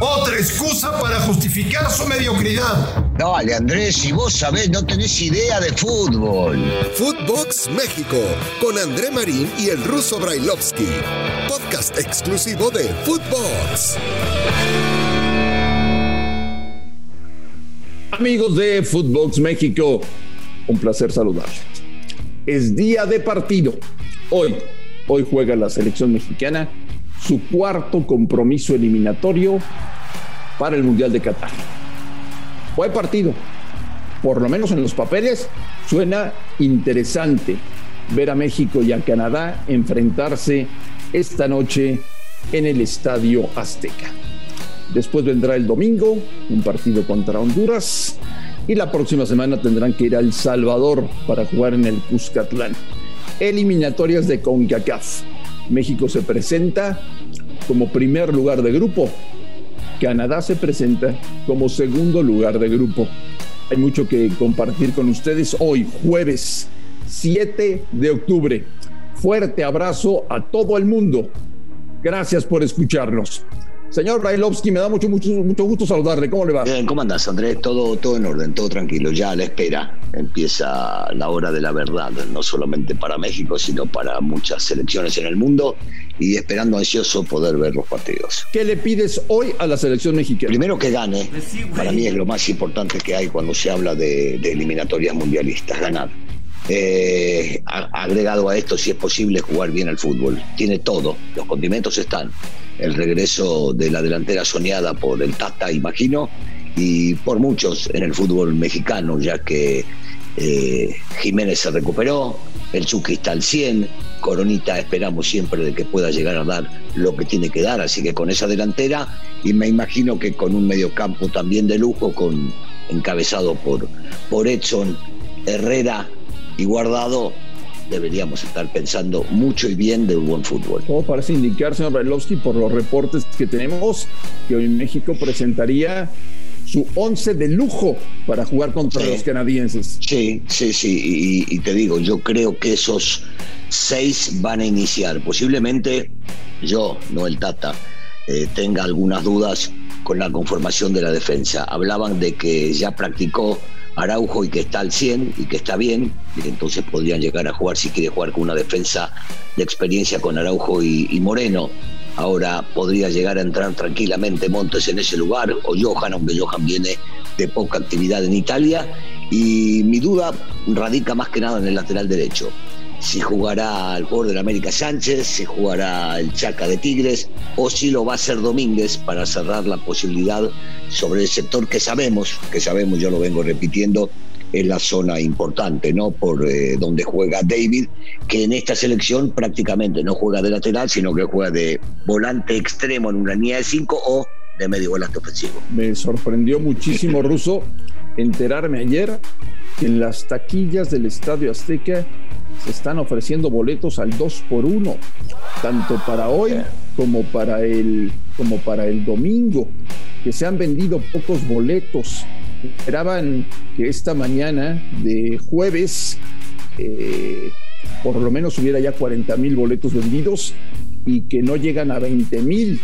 Otra excusa para justificar su mediocridad. Dale, Andrés, si vos sabés, no tenés idea de fútbol. Footbox México, con André Marín y el ruso Brailovsky. Podcast exclusivo de Footbox. Amigos de Footbox México, un placer saludarles. Es día de partido. Hoy, hoy juega la selección mexicana su cuarto compromiso eliminatorio para el Mundial de Qatar. Buen partido. Por lo menos en los papeles suena interesante ver a México y a Canadá enfrentarse esta noche en el Estadio Azteca. Después vendrá el domingo, un partido contra Honduras. Y la próxima semana tendrán que ir a El Salvador para jugar en el Cuscatlán. Eliminatorias de CONCACAF. México se presenta como primer lugar de grupo. Canadá se presenta como segundo lugar de grupo. Hay mucho que compartir con ustedes hoy, jueves 7 de octubre. Fuerte abrazo a todo el mundo. Gracias por escucharnos. Señor Brailovsky, me da mucho, mucho, mucho gusto saludarle. ¿Cómo le va? Bien, ¿cómo andás, Andrés? Todo, todo en orden, todo tranquilo. Ya a la espera empieza la hora de la verdad, no solamente para México, sino para muchas selecciones en el mundo y esperando ansioso poder ver los partidos. ¿Qué le pides hoy a la selección mexicana? Primero que gane. Para mí es lo más importante que hay cuando se habla de, de eliminatorias mundialistas, ganar. Eh, agregado a esto, si es posible, jugar bien al fútbol. Tiene todo, los condimentos están. El regreso de la delantera soñada por el Tata, imagino, y por muchos en el fútbol mexicano, ya que eh, Jiménez se recuperó, el Chucky está al 100, Coronita esperamos siempre de que pueda llegar a dar lo que tiene que dar, así que con esa delantera, y me imagino que con un mediocampo también de lujo, con encabezado por, por Edson, Herrera y guardado, deberíamos estar pensando mucho y bien de un buen fútbol. Todo parece indicar, señor Brailovsky, por los reportes que tenemos, que hoy México presentaría su once de lujo para jugar contra los canadienses. Sí, sí, sí, y, y, te digo, yo creo que esos seis van a iniciar. Posiblemente yo, no el Tata, eh, tenga algunas dudas con la conformación de la defensa. Hablaban de que ya practicó Araujo y que está al 100 y que está bien, y entonces podrían llegar a jugar si quiere jugar con una defensa de experiencia con Araujo y, y Moreno. Ahora podría llegar a entrar tranquilamente Montes en ese lugar, o Johan, aunque Johan viene de poca actividad en Italia. Y mi duda radica más que nada en el lateral derecho. Si jugará el jugador del América Sánchez, si jugará el Chaca de Tigres, o si lo va a hacer Domínguez para cerrar la posibilidad sobre el sector que sabemos, que sabemos, yo lo vengo repitiendo, es la zona importante, ¿no? Por eh, donde juega David, que en esta selección prácticamente no juega de lateral, sino que juega de volante extremo en una línea de cinco o de medio volante ofensivo. Me sorprendió muchísimo, Ruso, enterarme ayer que en las taquillas del Estadio Azteca se están ofreciendo boletos al 2 por 1 tanto para hoy como para el como para el domingo, que se han vendido pocos boletos. Esperaban que esta mañana de jueves eh, por lo menos hubiera ya 40 mil boletos vendidos y que no llegan a 20 mil.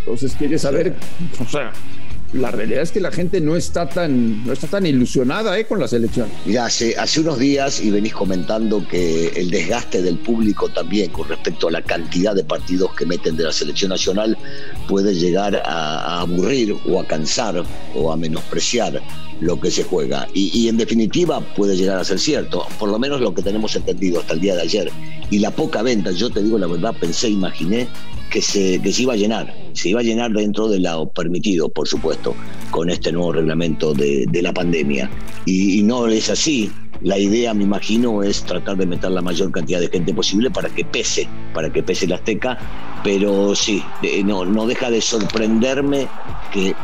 Entonces quiere saber, o sea, la realidad es que la gente no está tan, no está tan ilusionada ¿eh? con la selección. Ya hace, hace unos días y venís comentando que el desgaste del público también con respecto a la cantidad de partidos que meten de la selección nacional puede llegar a, aburrir o a cansar o a menospreciar lo que se juega. Y, en definitiva puede llegar a ser cierto, por lo menos lo que tenemos entendido hasta el día de ayer. Y la poca venta, yo te digo la verdad, pensé, imaginé que se, que se iba a llenar, se iba a llenar dentro de lo permitido, por supuesto, con este nuevo reglamento de, de la pandemia. Y, no es así, la idea, me imagino, es tratar de meter la mayor cantidad de gente posible para que pese, para que pese la Azteca, pero sí, no, no deja de sorprenderme que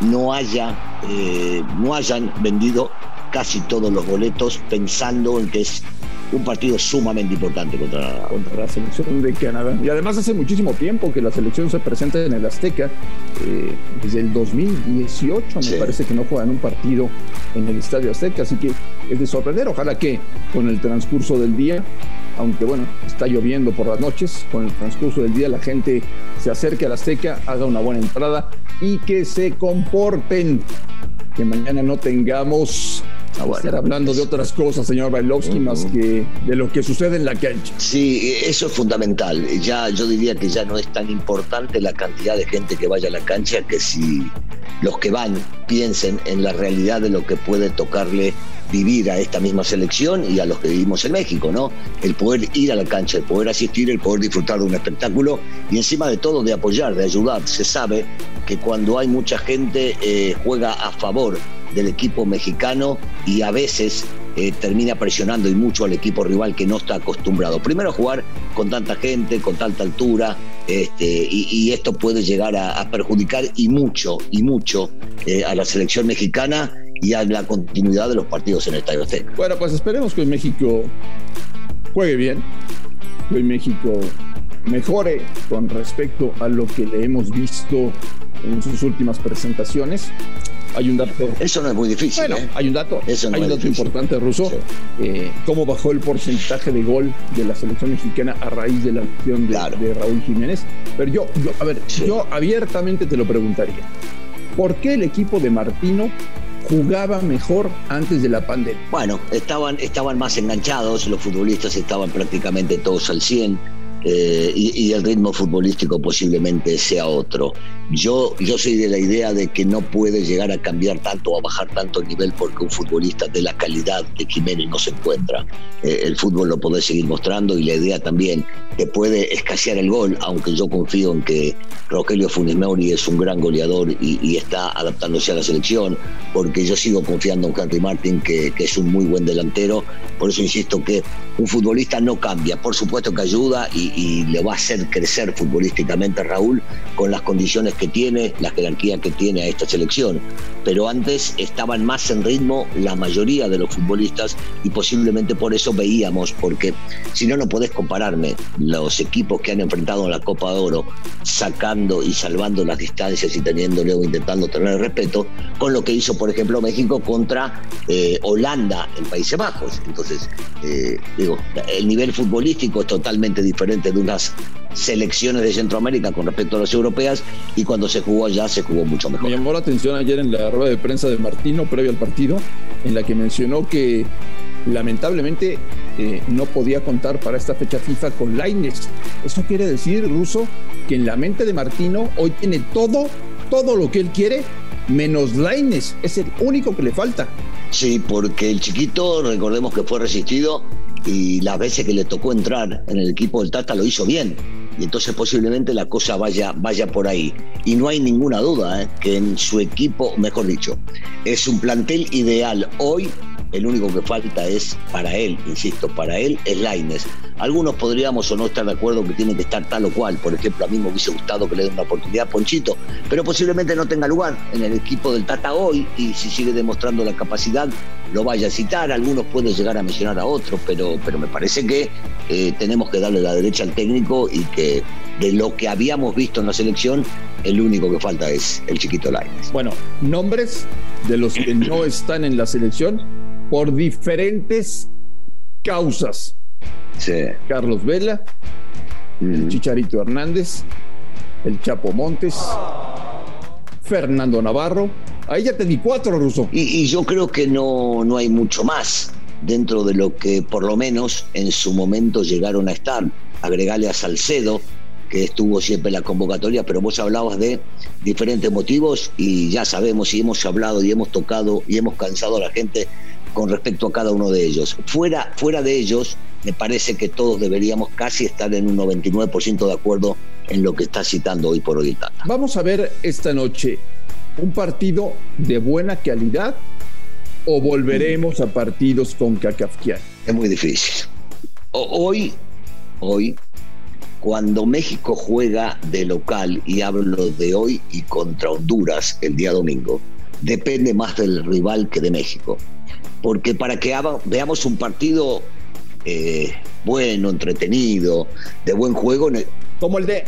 no haya eh, no hayan vendido casi todos los boletos pensando en que es un partido sumamente importante contra, contra la selección de Canadá. Y además hace muchísimo tiempo que la selección se presenta en el Azteca, eh, desde el 2018 sí. me parece que no juegan un partido en el Estadio Azteca, así que es de sorprender, ojalá que con el transcurso del día aunque bueno, está lloviendo por las noches, con el transcurso del día la gente se acerque a la seca, haga una buena entrada y que se comporten. Que mañana no tengamos Ah, estar hablando de otras cosas, señor Bailovsky, más que de lo que sucede en la cancha. Sí, eso es fundamental. Ya yo diría que ya no es tan importante la cantidad de gente que vaya a la cancha que si los que van piensen en la realidad de lo que puede tocarle vivir a esta misma selección y a los que vivimos en México, ¿no? El poder ir a la cancha, el poder asistir, el poder disfrutar de un espectáculo y encima de todo de apoyar, de ayudar. Se sabe que cuando hay mucha gente eh, juega a favor del equipo mexicano y a veces eh, termina presionando y mucho al equipo rival que no está acostumbrado. Primero jugar con tanta gente, con tanta altura, este, y, esto puede llegar a, perjudicar y mucho, y mucho eh, a la selección mexicana y a la continuidad de los partidos en el Estadio Azteca. Bueno, pues esperemos que México juegue bien, que México mejore con respecto a lo que le hemos visto en sus últimas presentaciones hay un dato. Eso no es muy difícil. Bueno, ¿eh? hay un dato. hay un dato importante, Ruso. Eh, cómo bajó el porcentaje de gol de la selección mexicana a raíz de la acción de, Raúl Jiménez. Pero yo, a ver, yo abiertamente te lo preguntaría. ¿Por qué el equipo de Martino jugaba mejor antes de la pandemia? Bueno, estaban, estaban más enganchados, los futbolistas estaban prácticamente todos al 100 eh, y, el ritmo futbolístico posiblemente sea otro. Yo, yo soy de la idea de que no puede llegar a cambiar tanto o a bajar tanto el nivel porque un futbolista de la calidad de Jiménez no se encuentra. Eh, el fútbol lo puede seguir mostrando y la idea también que puede escasear el gol, aunque yo confío en que Rogelio Funes es un gran goleador y, está adaptándose a la selección, porque yo sigo confiando en Henry Martin, que, que es un muy buen delantero. Por eso insisto que un futbolista no cambia, por supuesto que ayuda y, y le va a hacer crecer futbolísticamente Raúl con las condiciones que tiene, la jerarquía que tiene a esta selección. Pero antes estaban más en ritmo la mayoría de los futbolistas y posiblemente por eso veíamos, porque si no, no podés compararme los equipos que han enfrentado en la Copa de Oro sacando y salvando las distancias y teniéndole o intentando tener respeto con lo que hizo, por ejemplo, México contra eh, Holanda en Países Bajos. Entonces, eh, digo, el nivel futbolístico es totalmente diferente de unas selecciones de Centroamérica con respecto a las europeas y cuando se jugó allá se jugó mucho mejor. Me llamó la atención ayer en la rueda de prensa de Martino previo al partido, en la que mencionó que lamentablemente eh, no podía contar para esta fecha FIFA con Laines. Eso quiere decir, Ruso, que en la mente de Martino hoy tiene todo, todo lo que él quiere, menos Laines. Es el único que le falta. Sí, porque el chiquito, recordemos que fue resistido y las veces que le tocó entrar en el equipo del Tata lo hizo bien. Y entonces posiblemente la cosa vaya, vaya por ahí. Y no hay ninguna duda ¿eh? que en su equipo, mejor dicho, es un plantel ideal hoy el único que falta es para él, insisto, para él es Laines. Algunos podríamos o no estar de acuerdo que tiene que estar tal o cual. Por ejemplo, a mí me hubiese gustado que le den una oportunidad a Ponchito, pero posiblemente no tenga lugar en el equipo del Tata hoy y si sigue demostrando la capacidad lo vaya a citar. Algunos pueden llegar a mencionar a otros, pero, pero me parece que eh, tenemos que darle la derecha al técnico y que de lo que habíamos visto en la selección, el único que falta es el chiquito Laines. Bueno, nombres de los que no están en la selección por diferentes causas. Carlos Vela, el. Chicharito Hernández, el Chapo Montes, Fernando Navarro. Ahí ya te di cuatro, Ruso. Y, yo creo que no, no hay mucho más dentro de lo que por lo menos en su momento llegaron a estar. Agregarle a Salcedo, que estuvo siempre en la convocatoria, pero vos hablabas de diferentes motivos y ya sabemos y hemos hablado y hemos tocado y hemos cansado a la gente con respecto a cada uno de ellos. Fuera, fuera de ellos, me parece que todos deberíamos casi estar en un 99% de acuerdo en lo que está citando hoy por hoy el Tata. Vamos a ver esta noche un partido de buena calidad o volveremos a partidos con Kafkian. Es muy difícil. Hoy, hoy, cuando México juega de local, y hablo de hoy y contra Honduras el día domingo, depende más del rival que de México porque para que veamos un partido eh, bueno, entretenido, de buen juego. Como el de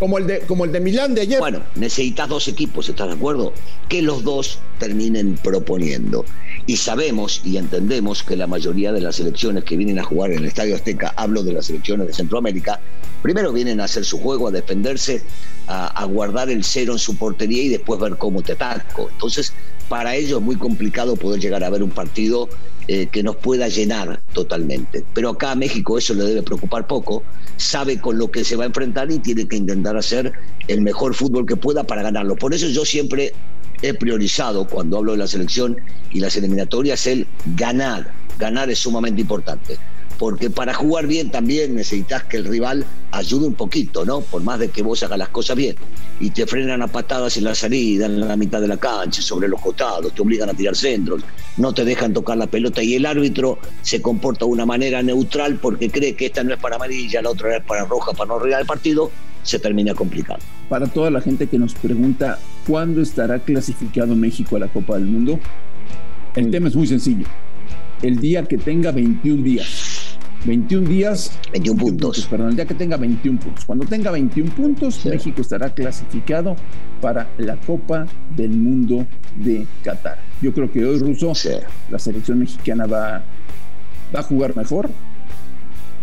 Como el, de, como el de Milán de ayer. Bueno, necesitas dos equipos, ¿estás de acuerdo? Que los dos terminen proponiendo. Y sabemos y entendemos que la mayoría de las selecciones que vienen a jugar en el Estadio Azteca, hablo de las selecciones de Centroamérica, primero vienen a hacer su juego, a defenderse, a, guardar el cero en su portería y después ver cómo te ataco. Entonces, para ellos es muy complicado poder llegar a ver un partido eh, que nos pueda llenar totalmente. Pero acá a México eso le debe preocupar poco, sabe con lo que se va a enfrentar y tiene que intentar hacer el mejor fútbol que pueda para ganarlo. Por eso yo siempre he priorizado cuando hablo de la selección y las eliminatorias el ganar. Ganar es sumamente importante porque para jugar bien también necesitas que el rival ayude un poquito, ¿no? Por más de que vos hagas las cosas bien. Y te frenan a patadas en la salida, en la mitad de la cancha, sobre los costados, te obligan a tirar centros, no te dejan tocar la pelota y el árbitro se comporta de una manera neutral porque cree que esta no es para amarilla, la otra es para roja, para no arreglar el partido, se termina complicando. Para toda la gente que nos pregunta cuándo estará clasificado México a la Copa del Mundo, el tema es muy sencillo. El día que tenga 21 días 21 días. 21 puntos. Perdón, el día que tenga 21 puntos. Cuando tenga 21 puntos, México estará clasificado para la Copa del Mundo de Qatar. Yo creo que hoy, Ruso, la selección mexicana va, va a jugar mejor.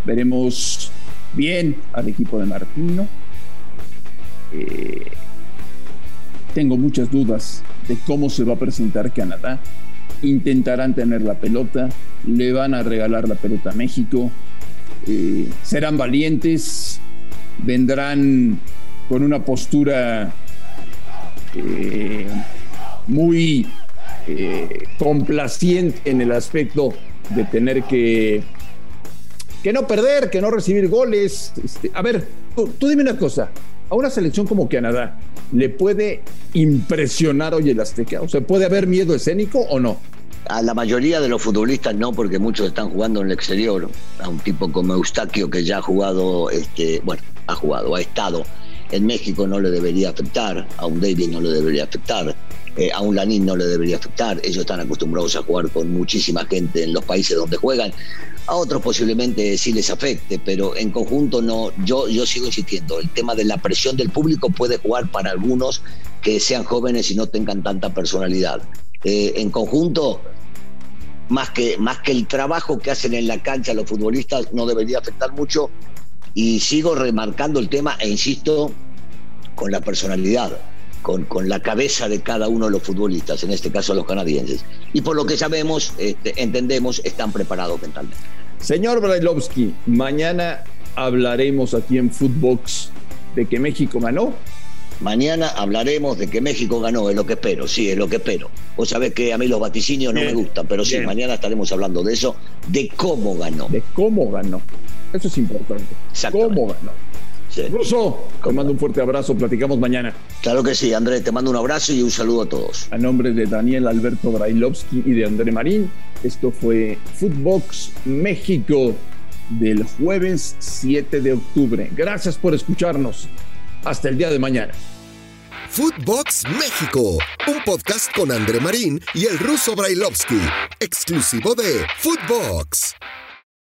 Veremos bien al equipo de Martino. Eh, tengo muchas dudas de cómo se va a presentar Canadá intentarán tener la pelota, le van a regalar la pelota a México, eh, serán valientes, vendrán con una postura eh, muy eh, complaciente en el aspecto de tener que, que no perder, que no recibir goles. Este, a ver, tú dime una cosa, a una selección como Canadá, ¿le puede impresionar hoy el Azteca? O sea, ¿puede haber miedo escénico o no? A la mayoría de los futbolistas no, porque muchos están jugando en el exterior. A un tipo como Eustaquio, que ya ha jugado, este, bueno, ha jugado, ha estado en México, no le debería afectar. A un David no le debería afectar. Eh, a un Lanín no le debería afectar. Ellos están acostumbrados a jugar con muchísima gente en los países donde juegan. A otros posiblemente sí les afecte, pero en conjunto no. Yo, yo sigo insistiendo, el tema de la presión del público puede jugar para algunos que sean jóvenes y no tengan tanta personalidad. Eh, en conjunto, más que, más que el trabajo que hacen en la cancha los futbolistas, no debería afectar mucho. Y sigo remarcando el tema e insisto con la personalidad, con, con la cabeza de cada uno de los futbolistas, en este caso los canadienses. Y por lo que sabemos, este, entendemos, están preparados mentalmente. Señor Brailovsky, mañana hablaremos aquí en Footbox de que México ganó Mañana hablaremos de que México ganó, es lo que espero, sí, es lo que espero. Vos sabés que a mí los vaticinios no me gustan, pero sí, mañana estaremos hablando de eso, de cómo ganó. De cómo ganó. Eso es importante. ¿Cómo ganó? Sí. Ruso, te mando un fuerte abrazo, platicamos mañana. Claro que sí, André, te mando un abrazo y un saludo a todos. A nombre de Daniel Alberto Brailovsky y de André Marín, esto fue Footbox México del jueves 7 de octubre. Gracias por escucharnos. Hasta el día de mañana. Footbox México, un podcast con André Marín y el ruso Brailovsky, exclusivo de Footbox.